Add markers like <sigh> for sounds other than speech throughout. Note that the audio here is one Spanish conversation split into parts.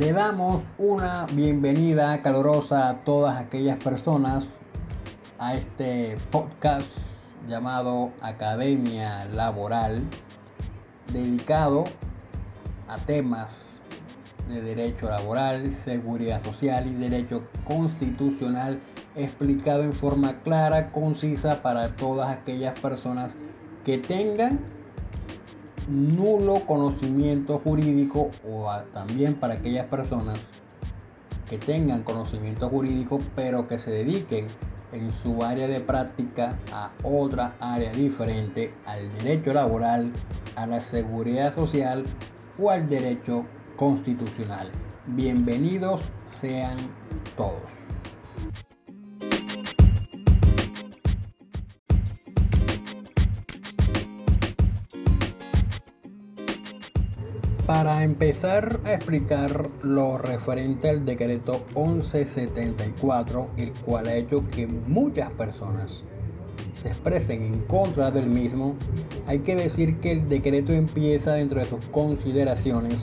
Le damos una bienvenida calurosa a todas aquellas personas a este podcast llamado Academia Laboral, dedicado a temas de derecho laboral, seguridad social y derecho constitucional, explicado en forma clara, concisa para todas aquellas personas que tengan nulo conocimiento jurídico o también para aquellas personas que tengan conocimiento jurídico pero que se dediquen en su área de práctica a otra área diferente al derecho laboral, a la seguridad social o al derecho constitucional. Bienvenidos sean todos. Para empezar a explicar lo referente al decreto 1174, el cual ha hecho que muchas personas se expresen en contra del mismo, hay que decir que el decreto empieza dentro de sus consideraciones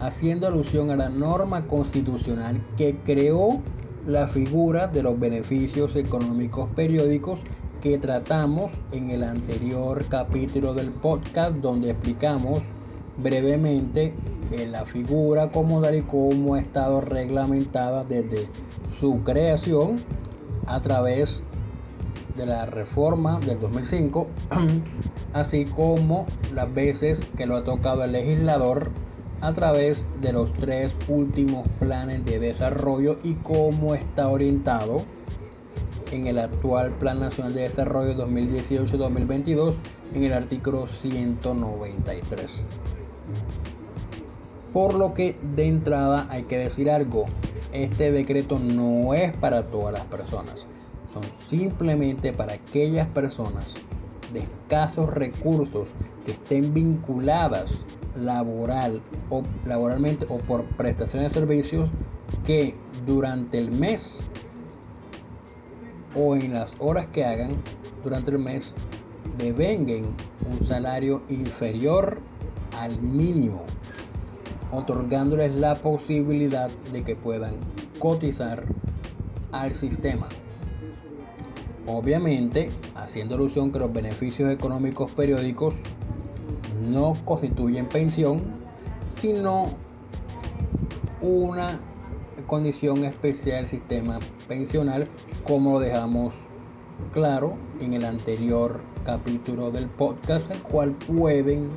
haciendo alusión a la norma constitucional que creó la figura de los beneficios económicos periódicos que tratamos en el anterior capítulo del podcast donde explicamos brevemente la figura como tal y cómo ha estado reglamentada desde su creación a través de la reforma del 2005, <clears throat> así como las veces que lo ha tocado el legislador a través de los tres últimos planes de desarrollo y cómo está orientado en el actual Plan Nacional de Desarrollo 2018-2022 en el artículo 193. Por lo que de entrada hay que decir algo, este decreto no es para todas las personas, son simplemente para aquellas personas de escasos recursos que estén vinculadas laboral o laboralmente o por prestación de servicios que durante el mes o en las horas que hagan durante el mes devenguen un salario inferior al mínimo, otorgándoles la posibilidad de que puedan cotizar al sistema. Obviamente, haciendo alusión que los beneficios económicos periódicos no constituyen pensión, sino una condición especial del sistema pensional, como lo dejamos claro en el anterior capítulo del podcast, el cual pueden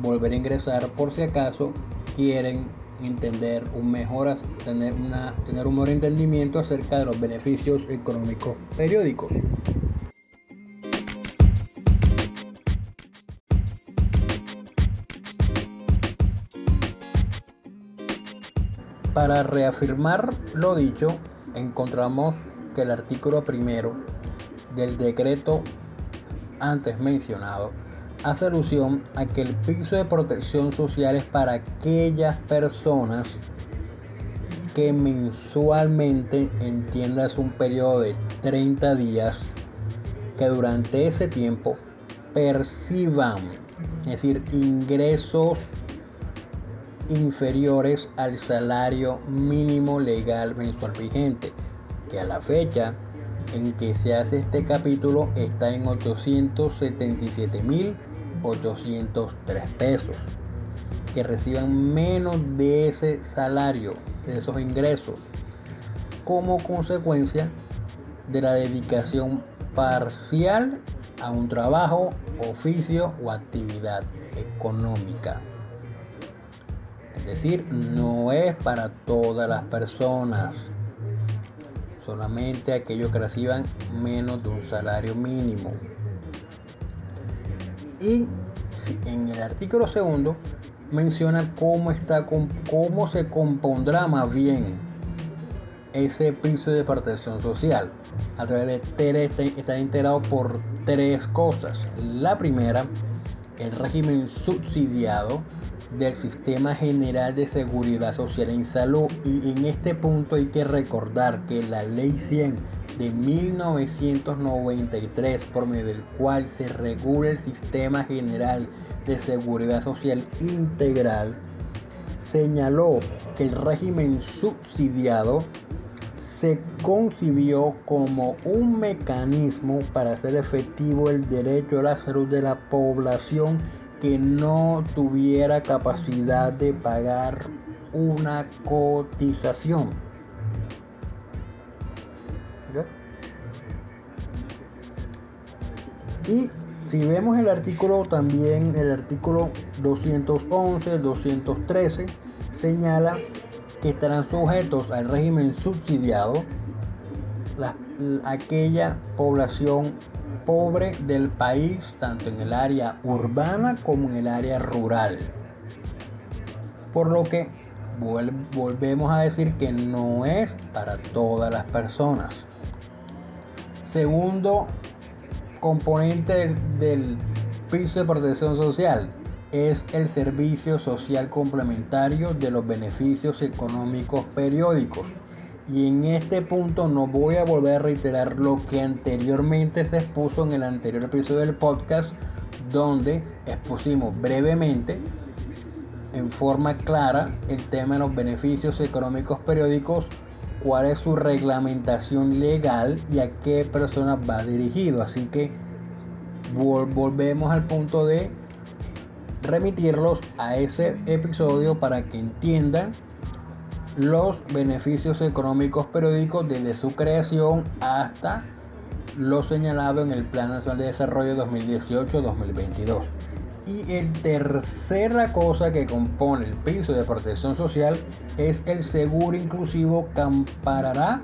volver a ingresar por si acaso quieren entender un mejor tener una tener un mejor entendimiento acerca de los beneficios económicos periódicos. Para reafirmar lo dicho, encontramos que el artículo primero del decreto antes mencionado hace alusión a que el piso de protección social es para aquellas personas que mensualmente, entiendas un periodo de 30 días, que durante ese tiempo perciban, es decir, ingresos inferiores al salario mínimo legal mensual vigente, que a la fecha en que se hace este capítulo está en 877.803 pesos. Que reciban menos de ese salario, de esos ingresos, como consecuencia de la dedicación parcial a un trabajo, oficio o actividad económica. Es decir, no es para todas las personas. Solamente aquellos que reciban menos de un salario mínimo. Y en el artículo segundo menciona cómo está cómo se compondrá más bien ese piso de protección social a través de tres está integrado por tres cosas la primera el régimen subsidiado del Sistema General de Seguridad Social en Salud. Y en este punto hay que recordar que la Ley 100 de 1993 por medio del cual se regula el Sistema General de Seguridad Social Integral señaló que el régimen subsidiado se concibió como un mecanismo para hacer efectivo el derecho a la salud de la población que no tuviera capacidad de pagar una cotización. Y si vemos el artículo también, el artículo 211, 213, señala que estarán sujetos al régimen subsidiado aquella población pobre del país, tanto en el área urbana como en el área rural. Por lo que volvemos a decir que no es para todas las personas. Segundo componente del, piso de protección social es el servicio social complementario de los beneficios económicos periódicos. Y en este punto no voy a volver a reiterar lo que anteriormente se expuso en el anterior episodio del podcast, donde expusimos brevemente, en forma clara, el tema de los beneficios económicos periódicos cuál es su reglamentación legal y a qué personas va dirigido. Así que volvemos al punto de remitirlos a ese episodio para que entiendan los beneficios económicos periódicos desde su creación hasta lo señalado en el Plan Nacional de Desarrollo 2018-2022. Y el tercera cosa que compone el piso de protección social es el seguro inclusivo que amparará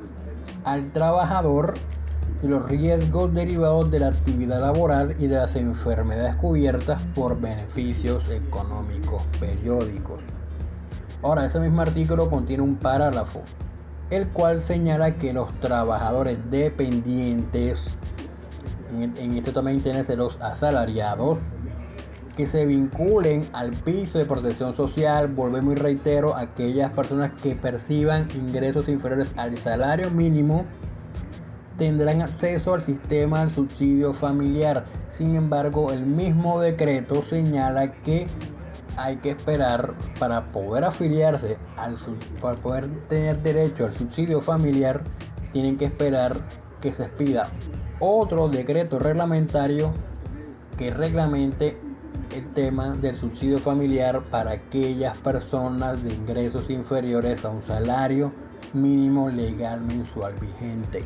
al trabajador y los riesgos derivados de la actividad laboral y de las enfermedades cubiertas por beneficios económicos periódicos. Ahora, ese mismo artículo contiene un párrafo, el cual señala que los trabajadores dependientes, en, en este también tiene los asalariados, que se vinculen al piso de protección social, volvemos y reitero, aquellas personas que perciban ingresos inferiores al salario mínimo tendrán acceso al sistema del subsidio familiar. Sin embargo, el mismo decreto señala que hay que esperar para poder afiliarse al para poder tener derecho al subsidio familiar, tienen que esperar que se expida otro decreto reglamentario que reglamente el tema del subsidio familiar para aquellas personas de ingresos inferiores a un salario mínimo legal mensual vigente.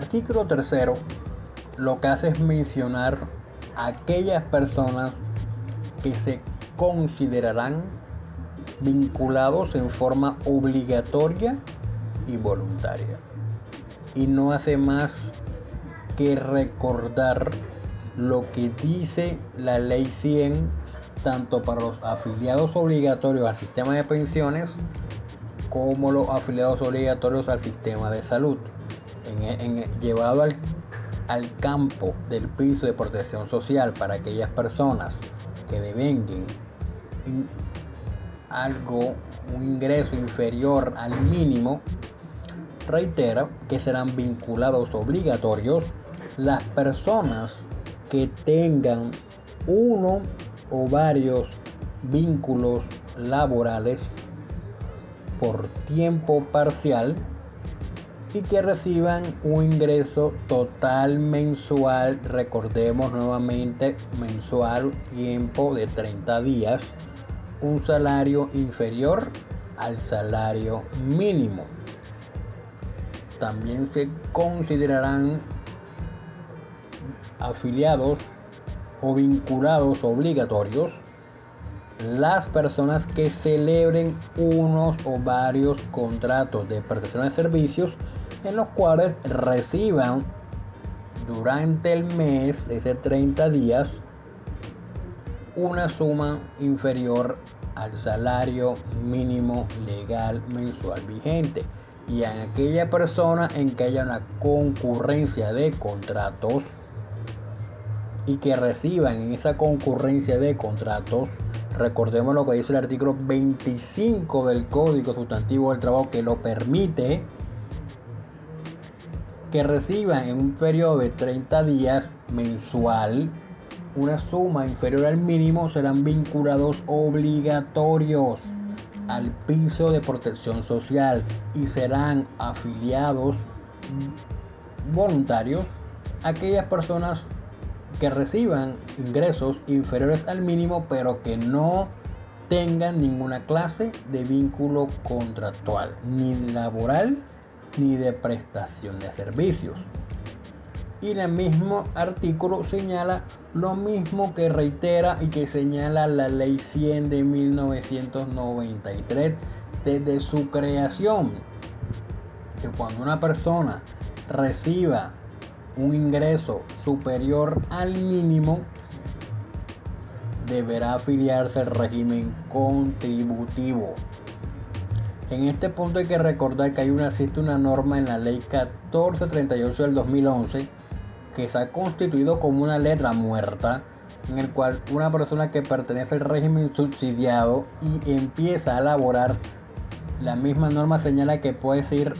Artículo tercero lo que hace es mencionar a aquellas personas que se considerarán vinculados en forma obligatoria y voluntaria. Y no hace más que recordar lo que dice la ley 100 tanto para los afiliados obligatorios al sistema de pensiones como los afiliados obligatorios al sistema de salud. Llevado al, al campo del piso de protección social para aquellas personas que devenguen algo, un ingreso inferior al mínimo, reitera que serán vinculados obligatorios las personas que tengan uno o varios vínculos laborales por tiempo parcial y que reciban un ingreso total mensual, recordemos nuevamente mensual, tiempo de 30 días un salario inferior al salario mínimo. También se considerarán afiliados o vinculados obligatorios las personas que celebren unos o varios contratos de prestación de servicios en los cuales reciban durante el mes, ese 30 días, una suma inferior al salario mínimo legal mensual vigente. Y en aquella persona en que haya una concurrencia de contratos y que reciban en esa concurrencia de contratos recordemos lo que dice el artículo 25 del Código Sustantivo del Trabajo que lo permite que reciban en un periodo de 30 días mensual una suma inferior al mínimo serán vinculados obligatorios al piso de protección social y serán afiliados voluntarios aquellas personas que reciban ingresos inferiores al mínimo pero que no tengan ninguna clase de vínculo contractual, ni laboral ni de prestación de servicios. Y el mismo artículo señala lo mismo que reitera y que señala la ley 100 de 1993 desde su creación. Que cuando una persona reciba un ingreso superior al mínimo, deberá afiliarse al régimen contributivo. En este punto hay que recordar que hay una, existe una norma en la ley 1438 del 2011 que se ha constituido como una letra muerta en el cual una persona que pertenece al régimen subsidiado y empieza a elaborar la misma norma señala que puede ser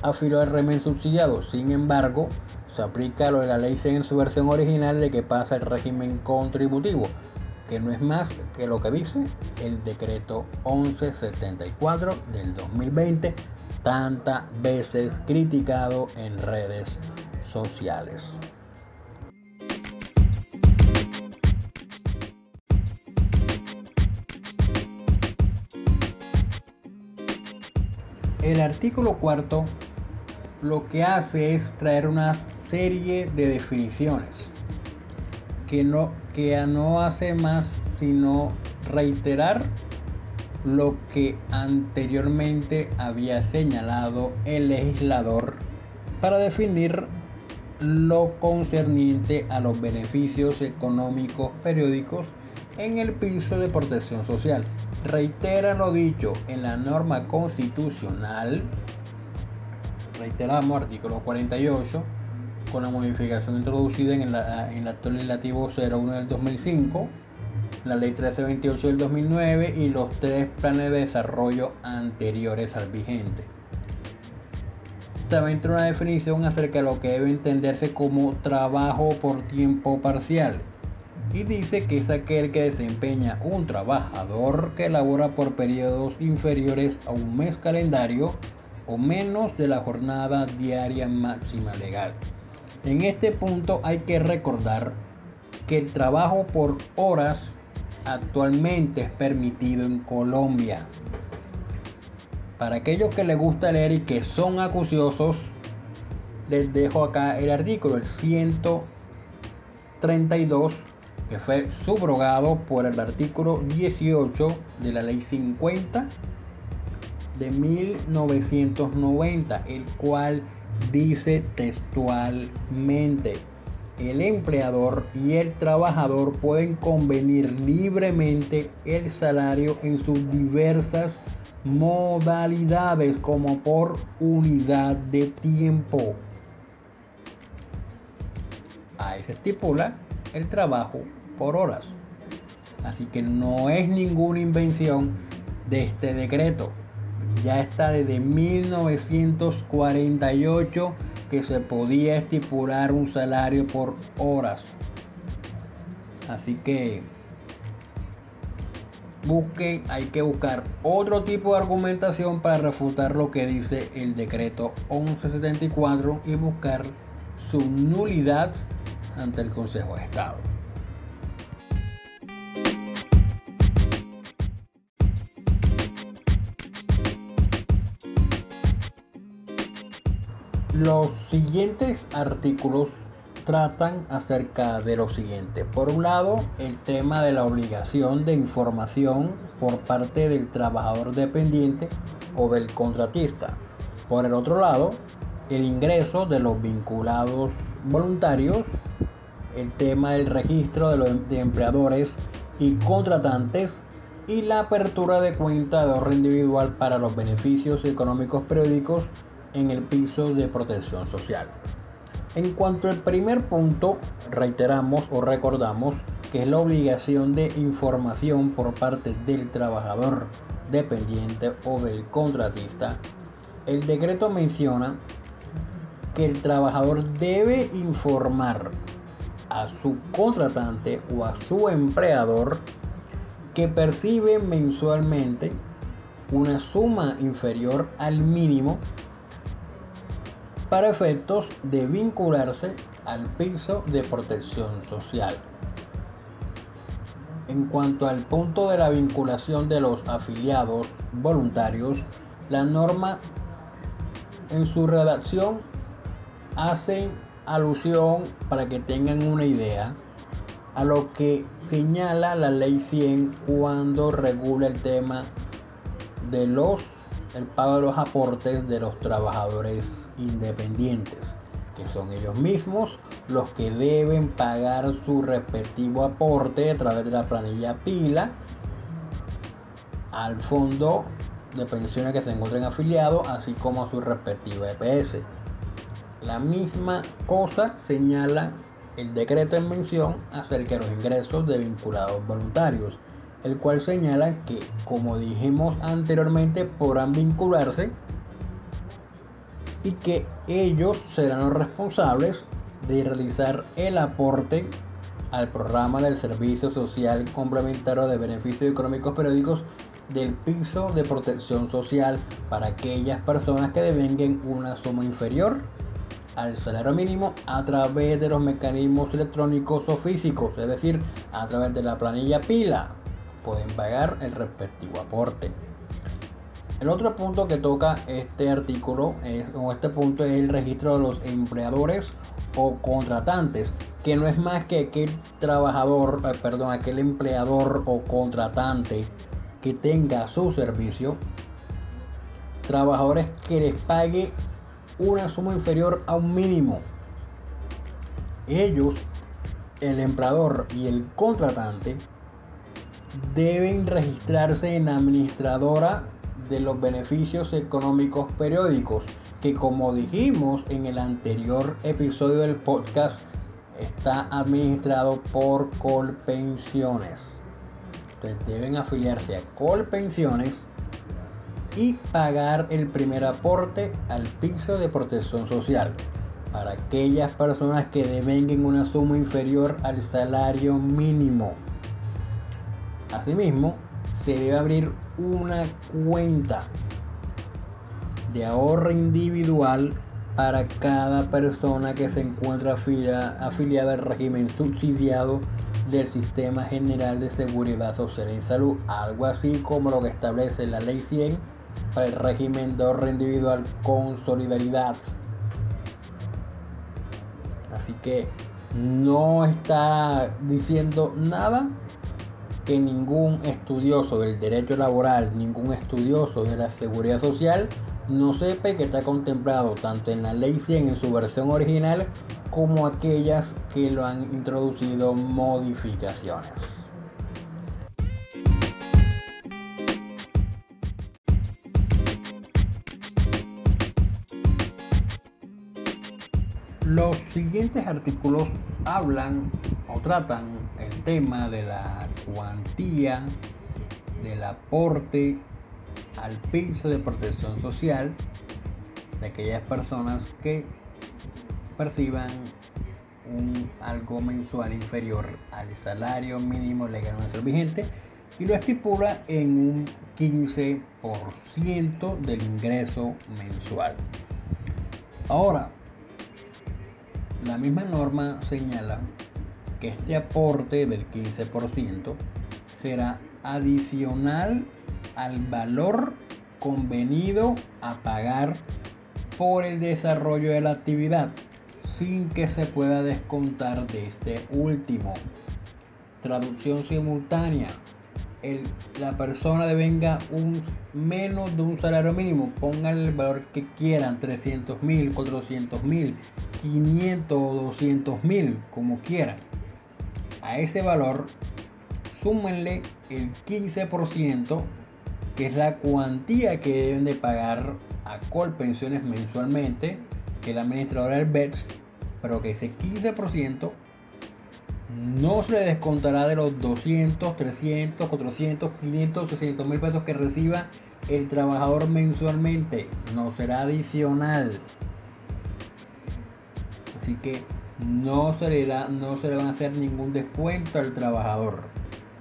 afiliado al régimen subsidiado. Sin embargo, se aplica lo de la ley 100 en su versión original de que pasa el régimen contributivo que no es más que lo que dice el decreto 1174 del 2020, tantas veces criticado en redes sociales. El artículo cuarto lo que hace es traer una serie de definiciones que no, que no hace más sino reiterar lo que anteriormente había señalado el legislador para definir lo concerniente a los beneficios económicos periódicos en el piso de protección social. Reitera lo dicho en la norma constitucional, reiteramos artículo 48, con la modificación introducida en, el acto legislativo 01 del 2005, la ley 1328 del 2009 y los tres planes de desarrollo anteriores al vigente. También trae una definición acerca de lo que debe entenderse como trabajo por tiempo parcial y dice que es aquel que desempeña un trabajador que labora por periodos inferiores a un mes calendario o menos de la jornada diaria máxima legal. En este punto hay que recordar que el trabajo por horas actualmente es permitido en Colombia. Para aquellos que les gusta leer y que son acuciosos, les dejo acá el artículo, el 132, que fue subrogado por el artículo 18 de la ley 50 de 1990, el cual dice textualmente, el empleador y el trabajador pueden convenir libremente el salario en sus diversas modalidades como por unidad de tiempo. Ahí se estipula el trabajo por horas. Así que no es ninguna invención de este decreto ya está desde 1948 que se podía estipular un salario por horas. Así que busquen, hay que buscar otro tipo de argumentación para refutar lo que dice el decreto 1174 y buscar su nulidad ante el Consejo de Estado. Los siguientes artículos tratan acerca de lo siguiente. Por un lado, el tema de la obligación de información por parte del trabajador dependiente o del contratista. Por el otro lado, el ingreso de los vinculados voluntarios, el tema del registro de los empleadores y contratantes y la apertura de cuenta de ahorro individual para los beneficios económicos periódicos en el piso de protección social. En cuanto al primer punto, reiteramos o recordamos que es la obligación de información por parte del trabajador dependiente o del contratista. El decreto menciona que el trabajador debe informar a su contratante o a su empleador que percibe mensualmente una suma inferior al mínimo para efectos de vincularse al piso de protección social. En cuanto al punto de la vinculación de los afiliados voluntarios, la norma en su redacción hace alusión, para que tengan una idea, a lo que señala la ley 100 cuando regula el tema de los el pago de los aportes de los trabajadores independientes, que son ellos mismos los que deben pagar su respectivo aporte a través de la planilla pila al fondo de pensiones que se encuentren afiliados, así como a su respectivo EPS. La misma cosa señala el decreto en mención acerca de los ingresos de vinculados voluntarios, el cual señala que, como dijimos anteriormente, podrán vincularse y que ellos serán los responsables de realizar el aporte al programa del Servicio Social Complementario de Beneficios Económicos Periódicos del piso de protección social para aquellas personas que devenguen una suma inferior al salario mínimo a través de los mecanismos electrónicos o físicos, es decir, a través de la planilla pila, pueden pagar el respectivo aporte. El otro punto que toca este artículo es, o este punto es el registro de los empleadores o contratantes, que no es más que aquel trabajador, eh, perdón, aquel empleador o contratante que tenga su servicio, trabajadores que les pague una suma inferior a un mínimo. Ellos, el empleador y el contratante, deben registrarse en la administradora de los beneficios económicos periódicos, que como dijimos en el anterior episodio del podcast, está administrado por Colpensiones. Entonces deben afiliarse a Colpensiones y pagar el primer aporte al piso de protección social para aquellas personas que devenguen una suma inferior al salario mínimo. Asimismo, se debe abrir una cuenta de ahorro individual para cada persona que se encuentra afiliada al régimen subsidiado del Sistema General de Seguridad Social y Salud, algo así como lo que establece la Ley 100 para el régimen de ahorro individual con solidaridad. Así que no está diciendo nada que ningún estudioso del derecho laboral, ningún estudioso de la seguridad social no sepa que está contemplado tanto en la ley 100 en su versión original como aquellas que lo han introducido modificaciones. Los siguientes artículos hablan tratan el tema de la cuantía del aporte al piso de protección social de aquellas personas que perciban un algo mensual inferior al salario mínimo legal mensual vigente y lo estipula en un 15% del ingreso mensual. Ahora, la misma norma señala que este aporte del 15% será adicional al valor convenido a pagar por el desarrollo de la actividad sin que se pueda descontar de este último. Traducción simultánea la persona devenga un menos de un salario mínimo, pongan el valor que quieran, 300 mil, 400 mil, 500 o 200 mil, como quieran. A ese valor, súmenle el 15%, que es la cuantía que deben de pagar a Colpensiones mensualmente, que la administradora del BETS, pero que ese 15% no se le descontará de los 200, 300, 400, 500, 600 mil pesos que reciba el trabajador mensualmente. No será adicional. Así que no se le, no se le van a hacer ningún descuento al trabajador.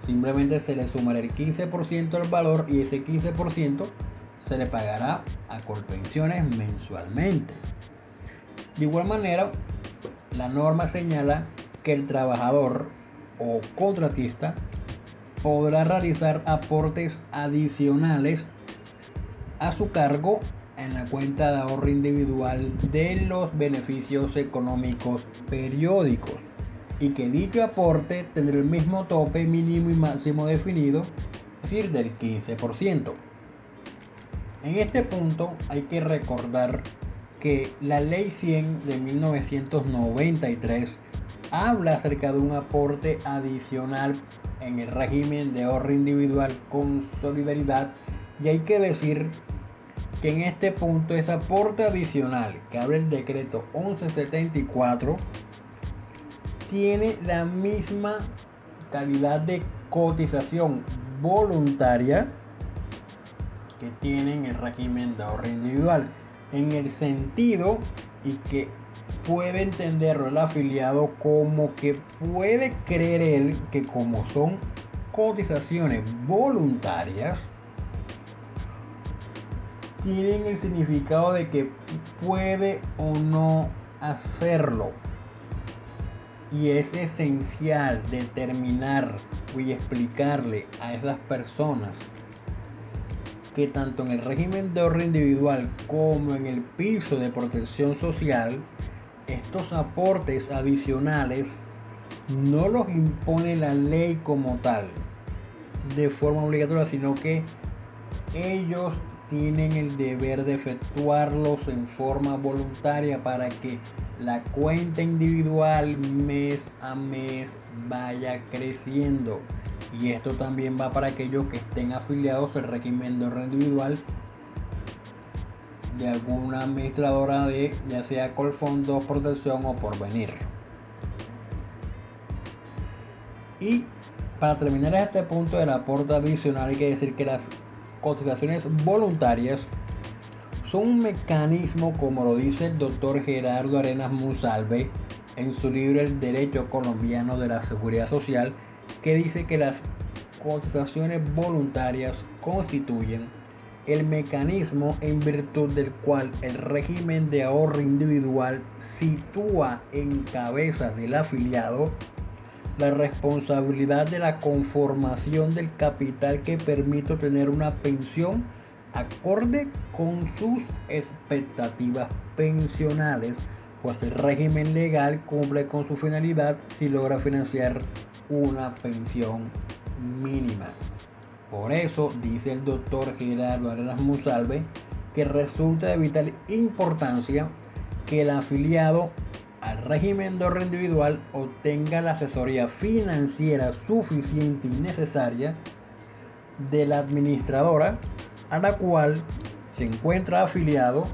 Simplemente se le sumará el 15% al valor y ese 15% se le pagará a Colpensiones mensualmente. De igual manera, la norma señala que el trabajador o contratista podrá realizar aportes adicionales a su cargo en la cuenta de ahorro individual de los beneficios económicos periódicos y que dicho aporte tendrá el mismo tope mínimo y máximo definido, es decir, del 15%. En este punto hay que recordar que la ley 100 de 1993 habla acerca de un aporte adicional en el régimen de ahorro individual con solidaridad y hay que decir que en este punto ese aporte adicional que habla el decreto 1174 tiene la misma calidad de cotización voluntaria que tiene en el régimen de ahorro individual en el sentido y que puede entenderlo el afiliado como que puede creer él que como son cotizaciones voluntarias, tienen el significado de que puede o no hacerlo. Y es esencial determinar y explicarle a esas personas que tanto en el régimen de ahorro individual como en el piso de protección social, estos aportes adicionales no los impone la ley como tal de forma obligatoria, sino que ellos tienen el deber de efectuarlos en forma voluntaria para que la cuenta individual mes a mes vaya creciendo. Y esto también va para aquellos que estén afiliados al régimen de ahorro individual de alguna administradora de ya sea Colfondo, Protección o Porvenir. Y para terminar este punto del aporte adicional hay que decir que las cotizaciones voluntarias son un mecanismo, como lo dice el doctor Gerardo Arenas Musalve en su libro El Derecho Colombiano de la Seguridad Social, que dice que las cotizaciones voluntarias constituyen el mecanismo en virtud del cual el régimen de ahorro individual sitúa en cabeza del afiliado la responsabilidad de la conformación del capital que permite tener una pensión acorde con sus expectativas pensionales, pues el régimen legal cumple con su finalidad si logra financiar una pensión mínima. Por eso dice el doctor Gerardo Arenas Musalve que resulta de vital importancia que el afiliado al régimen de ahorro individual obtenga la asesoría financiera suficiente y necesaria de la administradora a la cual se encuentra afiliado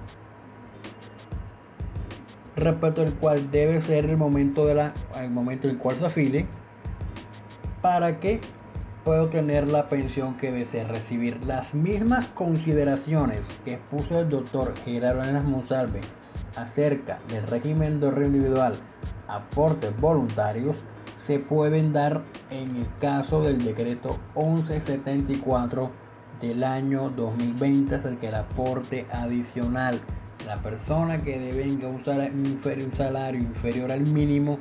respecto al cual debe ser el momento de el momento en el cual se afile para que pueda obtener la pensión que desee recibir. Las mismas consideraciones que expuso el doctor Gerardo Arenas Monsalve acerca del régimen de ahorro individual, aportes voluntarios, se pueden dar en el caso del decreto 1174 del año 2020 acerca del aporte adicional. La persona que devenga un salario inferior al mínimo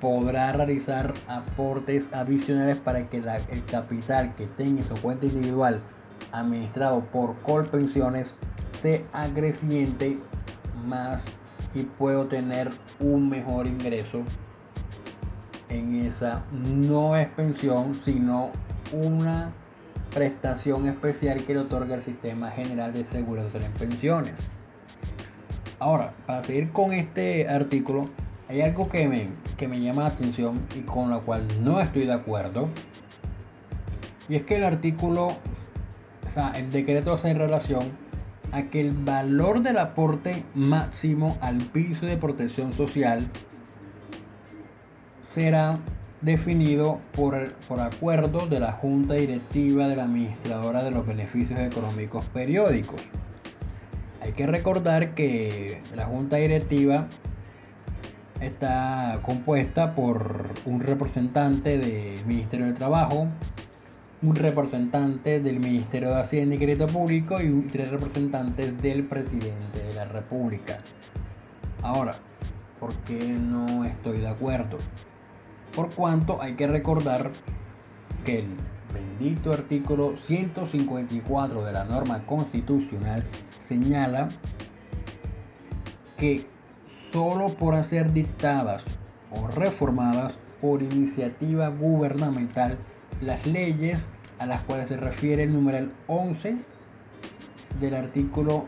podrá realizar aportes adicionales para que el capital que tenga en su cuenta individual administrado por Colpensiones se agresiente más y puedo tener un mejor ingreso en esa no es pensión sino una prestación especial que le otorga el sistema general de social en pensiones. Ahora para seguir con este artículo hay algo que me, que me llama la atención y con la cual no estoy de acuerdo y es que el artículo o sea el decreto hace relación a que el valor del aporte máximo al piso de protección social será definido por, por acuerdo de la Junta Directiva de la Administradora de los Beneficios Económicos Periódicos. Hay que recordar que la Junta Directiva está compuesta por un representante del Ministerio de Trabajo, un representante del Ministerio de Hacienda y Crédito Público y tres representantes del presidente de la República. Ahora, ¿por qué no estoy de acuerdo? Por cuanto hay que recordar que el bendito artículo 154 de la norma constitucional señala que solo por hacer dictadas o reformadas por iniciativa gubernamental las leyes a las cuales se refiere el numeral 11 del artículo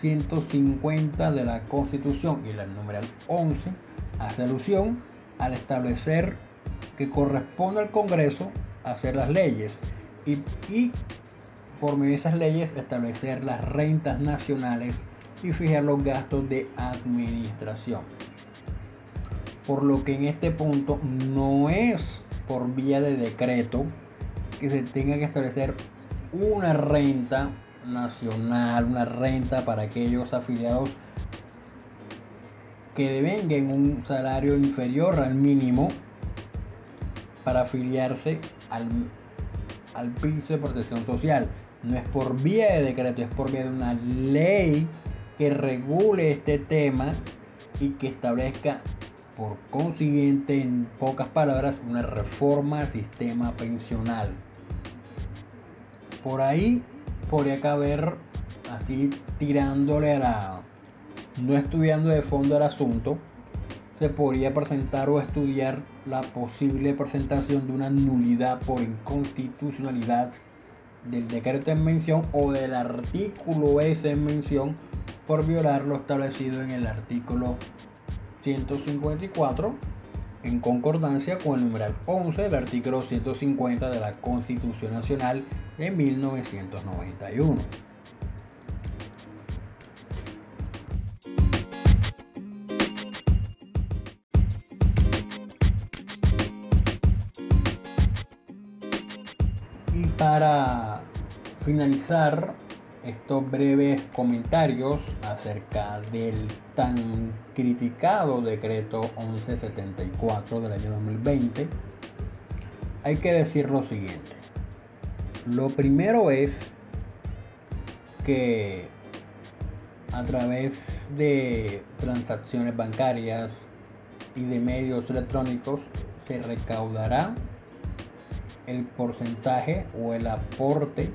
150 de la Constitución y el numeral 11 hace alusión al establecer que corresponde al Congreso hacer las leyes y, y por medio de esas leyes establecer las rentas nacionales y fijar los gastos de administración. Por lo que en este punto no es por vía de decreto que se tenga que establecer una renta nacional, una renta para aquellos afiliados que devengan un salario inferior al mínimo para afiliarse al, al piso de protección social. No es por vía de decreto, es por vía de una ley que regule este tema y que establezca por consiguiente, en pocas palabras, una reforma al sistema pensional. Por ahí podría caber, así tirándole a la... no estudiando de fondo el asunto, se podría presentar o estudiar la posible presentación de una nulidad por inconstitucionalidad del decreto en mención o del artículo ese en mención por violar lo establecido en el artículo 154 en concordancia con el numeral 11 del artículo 150 de la Constitución Nacional de 1991. Y para finalizar estos breves comentarios acerca del tan criticado decreto 1174 del año 2020, hay que decir lo siguiente. Lo primero es que a través de transacciones bancarias y de medios electrónicos se recaudará el porcentaje o el aporte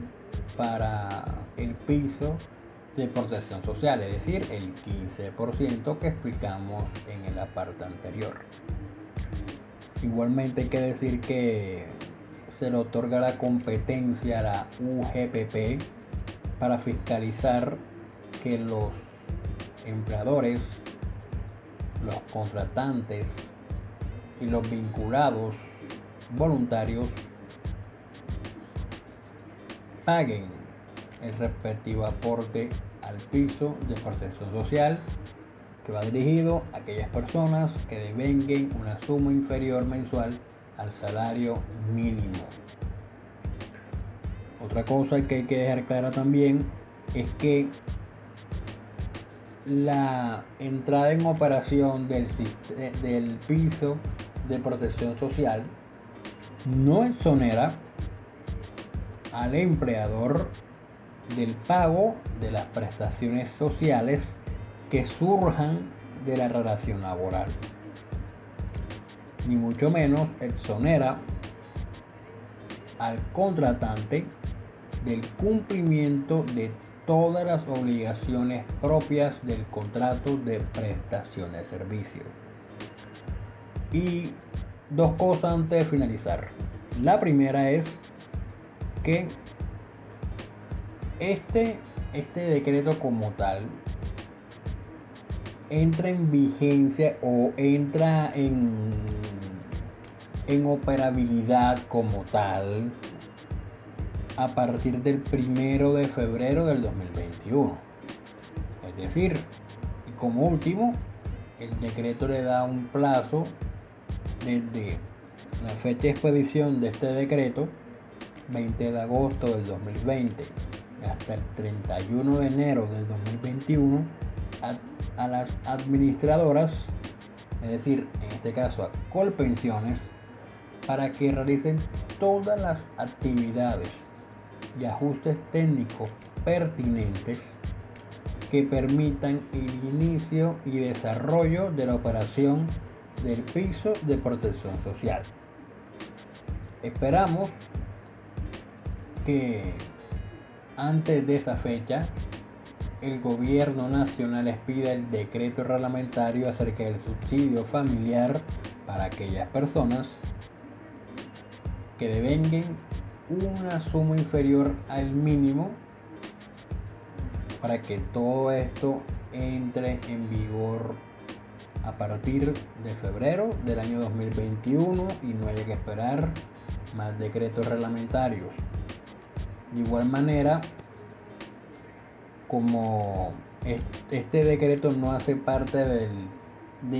para el piso de protección social, es decir, el 15% que explicamos en el apartado anterior. Igualmente hay que decir que se le otorga la competencia a la UGPP para fiscalizar que los empleadores, los contratantes y los vinculados voluntarios paguen el respectivo aporte al piso de protección social que va dirigido a aquellas personas que devenguen una suma inferior mensual al salario mínimo. Otra cosa que hay que dejar clara también es que la entrada en operación del, del piso de protección social no exonera al empleador del pago de las prestaciones sociales que surjan de la relación laboral. Ni mucho menos exonera al contratante del cumplimiento de todas las obligaciones propias del contrato de prestación de servicio. Y dos cosas antes de finalizar. La primera es que este, este decreto como tal entra en vigencia o entra en, en operabilidad como tal a partir del primero de febrero del 2021. Es decir, como último, el decreto le da un plazo desde la fecha de expedición de este decreto, 20 de agosto del 2020 hasta el 31 de enero del 2021 a, las administradoras es decir, en este caso a Colpensiones, para que realicen todas las actividades y ajustes técnicos pertinentes que permitan el inicio y desarrollo de la operación del piso de protección social. Esperamos que antes de esa fecha el gobierno nacional expida el decreto reglamentario acerca del subsidio familiar para aquellas personas que devenguen una suma inferior al mínimo para que todo esto entre en vigor a partir de febrero del año 2021 y no haya que esperar más decretos reglamentarios. De igual manera, como este decreto no hace parte de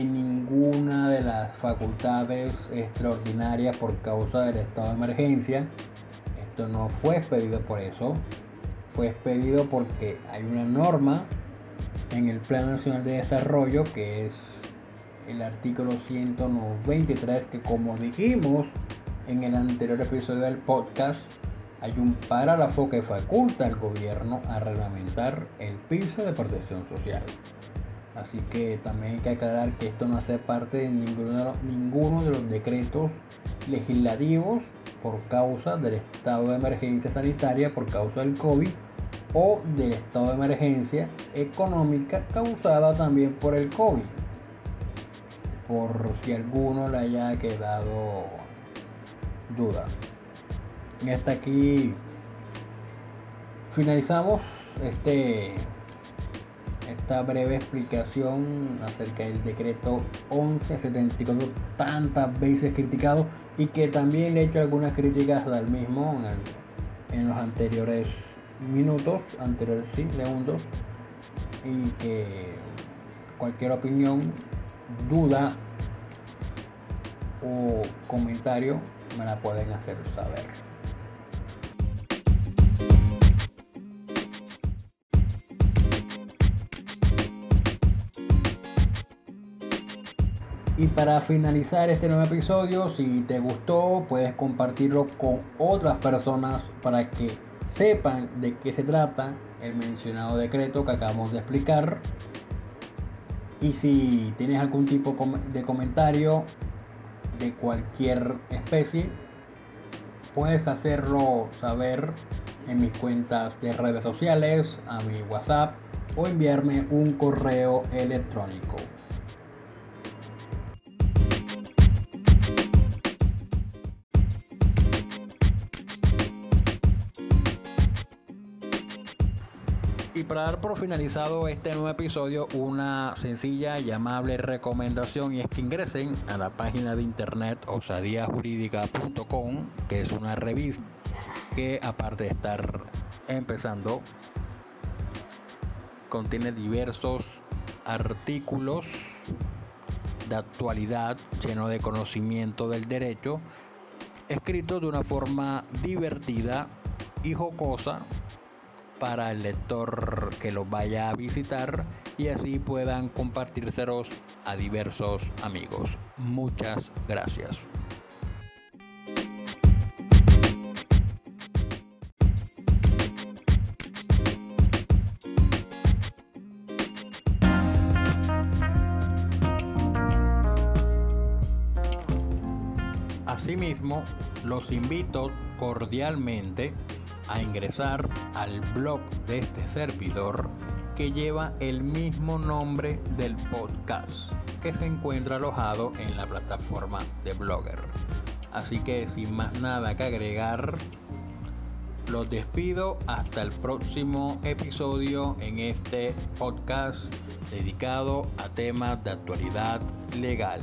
ninguna de las facultades extraordinarias por causa del estado de emergencia, esto no fue expedido por eso, fue expedido porque hay una norma en el Plan Nacional de Desarrollo que es el artículo 193 que como dijimos en el anterior episodio del podcast hay un párrafo que faculta al gobierno a reglamentar el piso de protección social. Así que también hay que aclarar que esto no hace parte de ninguno ninguno de los decretos legislativos por causa del estado de emergencia sanitaria por causa del COVID o del estado de emergencia económica causada también por el COVID. Por si alguno le haya quedado duda. Y hasta aquí finalizamos este esta breve explicación acerca del decreto 1174 tantas veces criticado y que también he hecho algunas críticas al mismo en, los anteriores minutos, anteriores segundos y que cualquier opinión, duda o comentario me la pueden hacer saber. Y para finalizar este nuevo episodio, si te gustó, puedes compartirlo con otras personas para que sepan de qué se trata el mencionado decreto que acabamos de explicar. Y si tienes algún tipo de comentario de cualquier especie, puedes hacerlo saber en mis cuentas de redes sociales, a mi WhatsApp o enviarme un correo electrónico. Dar por finalizado este nuevo episodio, una sencilla y amable recomendación y es que ingresen a la página de internet osadiajurídica.com, que es una revista que aparte de estar empezando, contiene diversos artículos de actualidad lleno de conocimiento del derecho, escritos de una forma divertida y jocosa para el lector que los vaya a visitar y así puedan compartírselos a diversos amigos. Muchas gracias. Asimismo, los invito cordialmente a ingresar al blog de este servidor que lleva el mismo nombre del podcast que se encuentra alojado en la plataforma de Blogger. Así que sin más nada que agregar, los despido hasta el próximo episodio en este podcast dedicado a temas de actualidad legal.